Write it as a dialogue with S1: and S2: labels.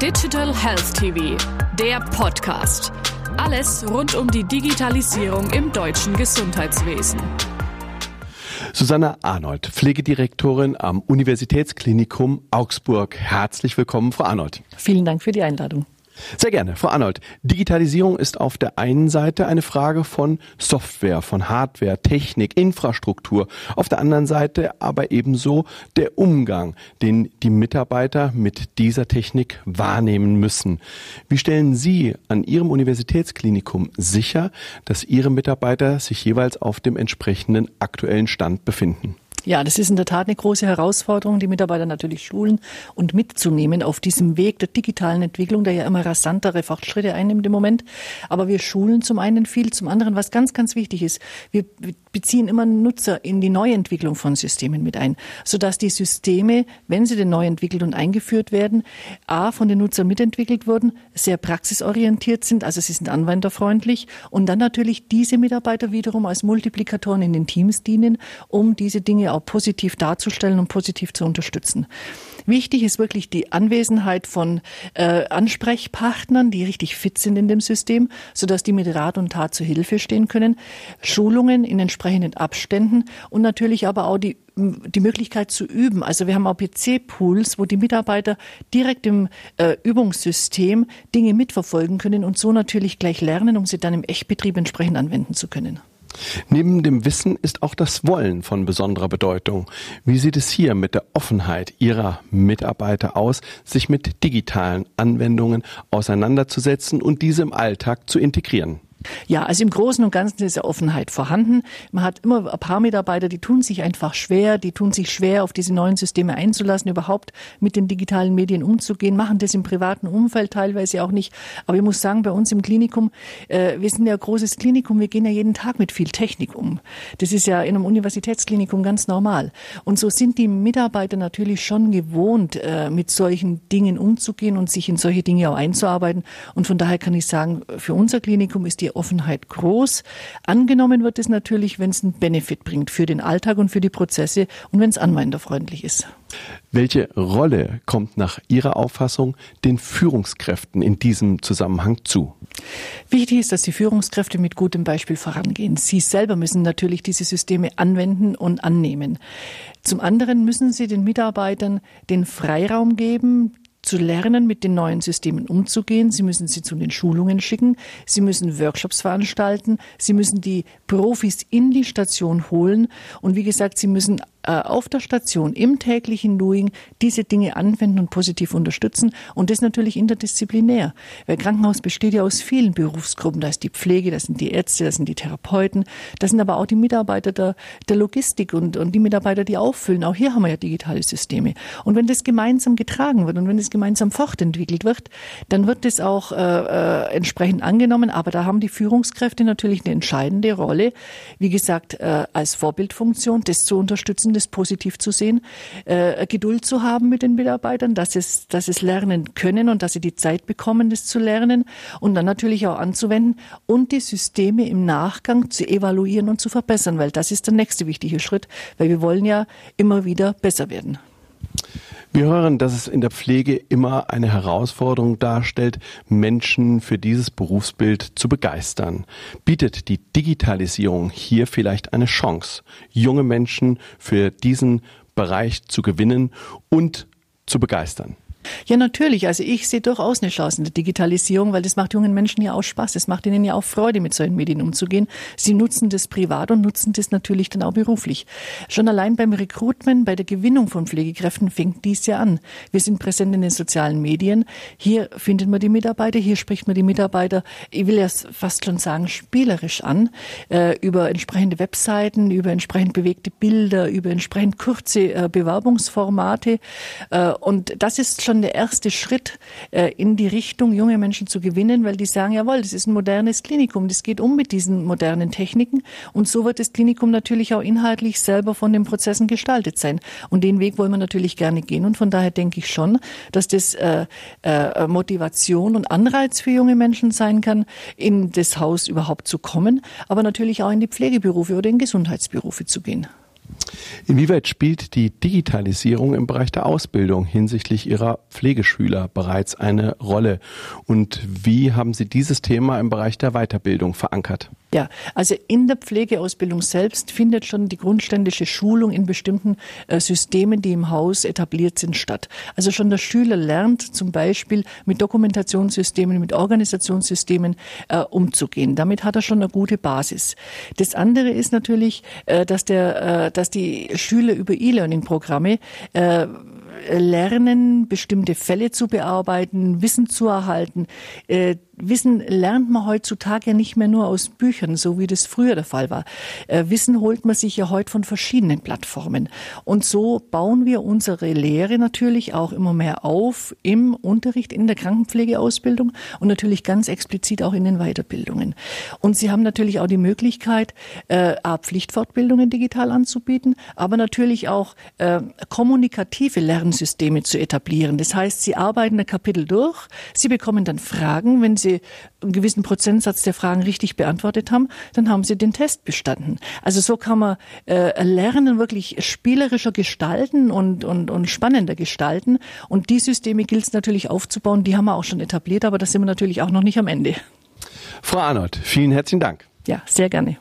S1: Digital Health TV, der Podcast. Alles rund um die Digitalisierung im deutschen Gesundheitswesen.
S2: Susanne Arnold, Pflegedirektorin am Universitätsklinikum Augsburg. Herzlich willkommen, Frau Arnold.
S3: Vielen Dank für die Einladung.
S2: Sehr gerne. Frau Arnold, Digitalisierung ist auf der einen Seite eine Frage von Software, von Hardware, Technik, Infrastruktur. Auf der anderen Seite aber ebenso der Umgang, den die Mitarbeiter mit dieser Technik wahrnehmen müssen. Wie stellen Sie an Ihrem Universitätsklinikum sicher, dass Ihre Mitarbeiter sich jeweils auf dem entsprechenden aktuellen Stand befinden?
S3: Ja, das ist in der Tat eine große Herausforderung, die Mitarbeiter natürlich schulen und mitzunehmen auf diesem Weg der digitalen Entwicklung, der ja immer rasantere Fortschritte einnimmt im Moment. Aber wir schulen zum einen viel, zum anderen, was ganz, ganz wichtig ist, wir beziehen immer Nutzer in die Neuentwicklung von Systemen mit ein, sodass die Systeme, wenn sie denn neu entwickelt und eingeführt werden, a, von den Nutzern mitentwickelt wurden, sehr praxisorientiert sind, also sie sind anwenderfreundlich und dann natürlich diese Mitarbeiter wiederum als Multiplikatoren in den Teams dienen, um diese Dinge auch positiv darzustellen und positiv zu unterstützen. Wichtig ist wirklich die Anwesenheit von äh, Ansprechpartnern, die richtig fit sind in dem System, sodass die mit Rat und Tat zur Hilfe stehen können. Schulungen in entsprechenden Abständen und natürlich aber auch die die Möglichkeit zu üben. Also wir haben auch PC-Pools, wo die Mitarbeiter direkt im äh, Übungssystem Dinge mitverfolgen können und so natürlich gleich lernen, um sie dann im Echtbetrieb entsprechend anwenden zu können.
S2: Neben dem Wissen ist auch das Wollen von besonderer Bedeutung. Wie sieht es hier mit der Offenheit Ihrer Mitarbeiter aus, sich mit digitalen Anwendungen auseinanderzusetzen und diese im Alltag zu integrieren?
S3: Ja, also im Großen und Ganzen ist ja Offenheit vorhanden. Man hat immer ein paar Mitarbeiter, die tun sich einfach schwer, die tun sich schwer, auf diese neuen Systeme einzulassen, überhaupt mit den digitalen Medien umzugehen, machen das im privaten Umfeld teilweise auch nicht. Aber ich muss sagen, bei uns im Klinikum, äh, wir sind ja ein großes Klinikum, wir gehen ja jeden Tag mit viel Technik um. Das ist ja in einem Universitätsklinikum ganz normal. Und so sind die Mitarbeiter natürlich schon gewohnt, äh, mit solchen Dingen umzugehen und sich in solche Dinge auch einzuarbeiten. Und von daher kann ich sagen, für unser Klinikum ist die Offenheit groß. Angenommen wird es natürlich, wenn es einen Benefit bringt für den Alltag und für die Prozesse und wenn es anwenderfreundlich ist.
S2: Welche Rolle kommt nach Ihrer Auffassung den Führungskräften in diesem Zusammenhang zu?
S3: Wichtig ist, dass die Führungskräfte mit gutem Beispiel vorangehen. Sie selber müssen natürlich diese Systeme anwenden und annehmen. Zum anderen müssen sie den Mitarbeitern den Freiraum geben, zu lernen, mit den neuen Systemen umzugehen. Sie müssen sie zu den Schulungen schicken. Sie müssen Workshops veranstalten. Sie müssen die Profis in die Station holen. Und wie gesagt, sie müssen auf der Station im täglichen Doing diese Dinge anwenden und positiv unterstützen. Und das natürlich interdisziplinär. Weil Krankenhaus besteht ja aus vielen Berufsgruppen. Da ist die Pflege, das sind die Ärzte, das sind die Therapeuten, das sind aber auch die Mitarbeiter der, der Logistik und, und die Mitarbeiter, die auffüllen. Auch hier haben wir ja digitale Systeme. Und wenn das gemeinsam getragen wird und wenn es gemeinsam fortentwickelt wird, dann wird das auch äh, äh, entsprechend angenommen. Aber da haben die Führungskräfte natürlich eine entscheidende Rolle, wie gesagt, äh, als Vorbildfunktion, das zu unterstützen nutzen, das positiv zu sehen, äh, Geduld zu haben mit den Mitarbeitern, dass es, dass es lernen können und dass sie die Zeit bekommen, das zu lernen und dann natürlich auch anzuwenden und die Systeme im Nachgang zu evaluieren und zu verbessern, weil das ist der nächste wichtige Schritt, weil wir wollen ja immer wieder besser werden.
S2: Wir hören, dass es in der Pflege immer eine Herausforderung darstellt, Menschen für dieses Berufsbild zu begeistern. Bietet die Digitalisierung hier vielleicht eine Chance, junge Menschen für diesen Bereich zu gewinnen und zu begeistern?
S3: Ja, natürlich. Also ich sehe durchaus eine Chance in der Digitalisierung, weil das macht jungen Menschen ja auch Spaß. Es macht ihnen ja auch Freude, mit solchen Medien umzugehen. Sie nutzen das privat und nutzen das natürlich dann auch beruflich. Schon allein beim Recruitment, bei der Gewinnung von Pflegekräften fängt dies ja an. Wir sind präsent in den sozialen Medien. Hier findet man die Mitarbeiter, hier spricht man die Mitarbeiter, ich will ja fast schon sagen, spielerisch an, äh, über entsprechende Webseiten, über entsprechend bewegte Bilder, über entsprechend kurze äh, Bewerbungsformate. Äh, und das ist schon der erste Schritt äh, in die Richtung, junge Menschen zu gewinnen, weil die sagen, jawohl, das ist ein modernes Klinikum, das geht um mit diesen modernen Techniken und so wird das Klinikum natürlich auch inhaltlich selber von den Prozessen gestaltet sein. Und den Weg wollen wir natürlich gerne gehen und von daher denke ich schon, dass das äh, äh, Motivation und Anreiz für junge Menschen sein kann, in das Haus überhaupt zu kommen, aber natürlich auch in die Pflegeberufe oder in Gesundheitsberufe zu gehen.
S2: Inwieweit spielt die Digitalisierung im Bereich der Ausbildung hinsichtlich Ihrer Pflegeschüler bereits eine Rolle? Und wie haben Sie dieses Thema im Bereich der Weiterbildung verankert?
S3: Ja, also in der Pflegeausbildung selbst findet schon die grundständische Schulung in bestimmten äh, Systemen, die im Haus etabliert sind, statt. Also schon der Schüler lernt zum Beispiel mit Dokumentationssystemen, mit Organisationssystemen äh, umzugehen. Damit hat er schon eine gute Basis. Das andere ist natürlich, äh, dass der, äh, dass die Schüler über E-Learning-Programme äh, lernen, bestimmte Fälle zu bearbeiten, Wissen zu erhalten. Wissen lernt man heutzutage nicht mehr nur aus Büchern, so wie das früher der Fall war. Äh, Wissen holt man sich ja heute von verschiedenen Plattformen. Und so bauen wir unsere Lehre natürlich auch immer mehr auf im Unterricht, in der Krankenpflegeausbildung und natürlich ganz explizit auch in den Weiterbildungen. Und Sie haben natürlich auch die Möglichkeit, äh, Pflichtfortbildungen digital anzubieten, aber natürlich auch äh, kommunikative Lernsysteme zu etablieren. Das heißt, Sie arbeiten ein Kapitel durch, Sie bekommen dann Fragen, wenn Sie Sie einen gewissen Prozentsatz der Fragen richtig beantwortet haben, dann haben Sie den Test bestanden. Also so kann man äh, Lernen wirklich spielerischer gestalten und, und, und spannender gestalten. Und die Systeme gilt es natürlich aufzubauen. Die haben wir auch schon etabliert, aber da sind wir natürlich auch noch nicht am Ende.
S2: Frau Arnold, vielen herzlichen Dank.
S3: Ja, sehr gerne.